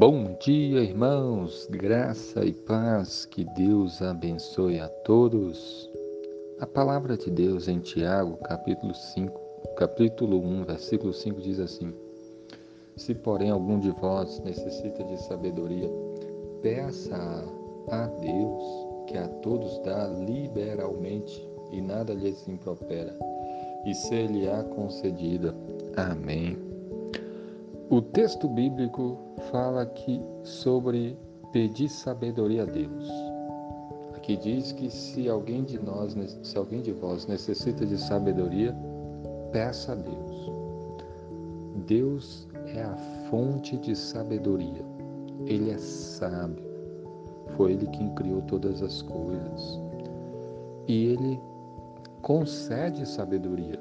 Bom dia, irmãos, graça e paz, que Deus abençoe a todos. A palavra de Deus em Tiago, capítulo 5, capítulo 1, versículo 5 diz assim: Se porém algum de vós necessita de sabedoria, peça a Deus, que a todos dá liberalmente e nada lhes impropera, e ser-lhe-á concedida. Amém. O texto bíblico fala aqui sobre pedir sabedoria a Deus. Aqui diz que se alguém de nós, se alguém de vós necessita de sabedoria, peça a Deus. Deus é a fonte de sabedoria. Ele é sábio. Foi ele quem criou todas as coisas. E ele concede sabedoria.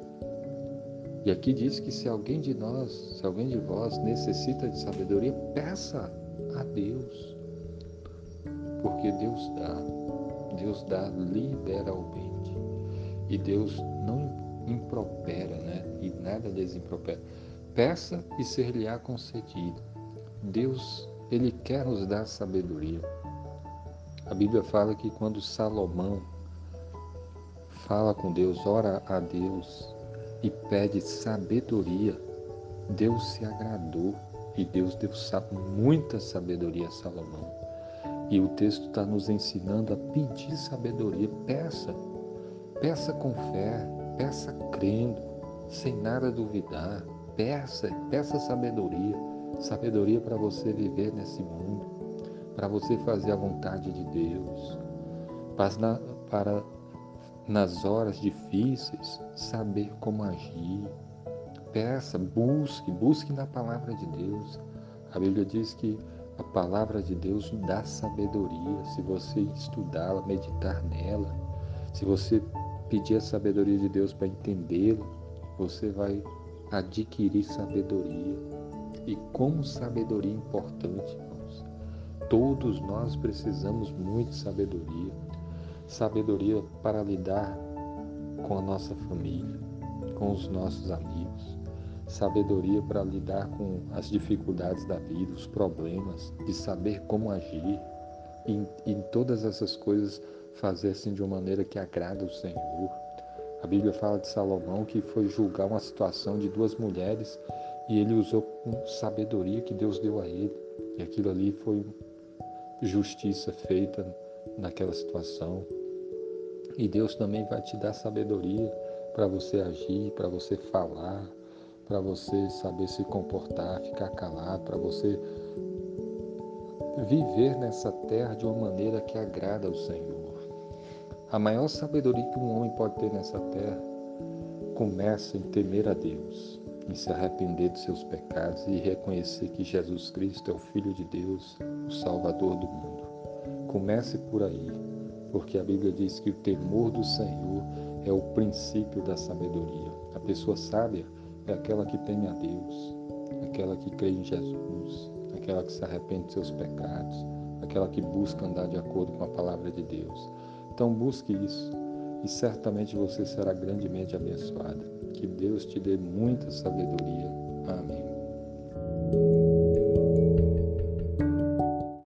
E aqui diz que se alguém de nós, se alguém de vós necessita de sabedoria, peça a Deus. Porque Deus dá, Deus dá liberalmente. E Deus não impropera, né? E nada lhes impropera. Peça e ser-lhe-á concedido. Deus, ele quer nos dar sabedoria. A Bíblia fala que quando Salomão fala com Deus, ora a Deus, e pede sabedoria, Deus se agradou e Deus deu muita sabedoria a Salomão. E o texto está nos ensinando a pedir sabedoria. Peça, peça com fé, peça crendo, sem nada duvidar. Peça, peça sabedoria, sabedoria para você viver nesse mundo, para você fazer a vontade de Deus, para, para nas horas difíceis, saber como agir. Peça, busque, busque na palavra de Deus. A Bíblia diz que a palavra de Deus dá sabedoria. Se você estudá-la, meditar nela, se você pedir a sabedoria de Deus para entendê-la, você vai adquirir sabedoria. E como sabedoria importante, irmãos. Todos nós precisamos muito de sabedoria sabedoria para lidar com a nossa família, com os nossos amigos, sabedoria para lidar com as dificuldades da vida, os problemas, de saber como agir e em todas essas coisas fazer assim de uma maneira que agrada o Senhor. A Bíblia fala de Salomão que foi julgar uma situação de duas mulheres e ele usou com sabedoria que Deus deu a ele. E aquilo ali foi justiça feita naquela situação. E Deus também vai te dar sabedoria para você agir, para você falar, para você saber se comportar, ficar calado, para você viver nessa terra de uma maneira que agrada ao Senhor. A maior sabedoria que um homem pode ter nessa terra começa em temer a Deus, em se arrepender dos seus pecados e reconhecer que Jesus Cristo é o Filho de Deus, o Salvador do mundo. Comece por aí, porque a Bíblia diz que o temor do Senhor é o princípio da sabedoria. A pessoa sábia é aquela que teme a Deus, aquela que crê em Jesus, aquela que se arrepende de seus pecados, aquela que busca andar de acordo com a palavra de Deus. Então busque isso e certamente você será grandemente abençoada. Que Deus te dê muita sabedoria. Amém.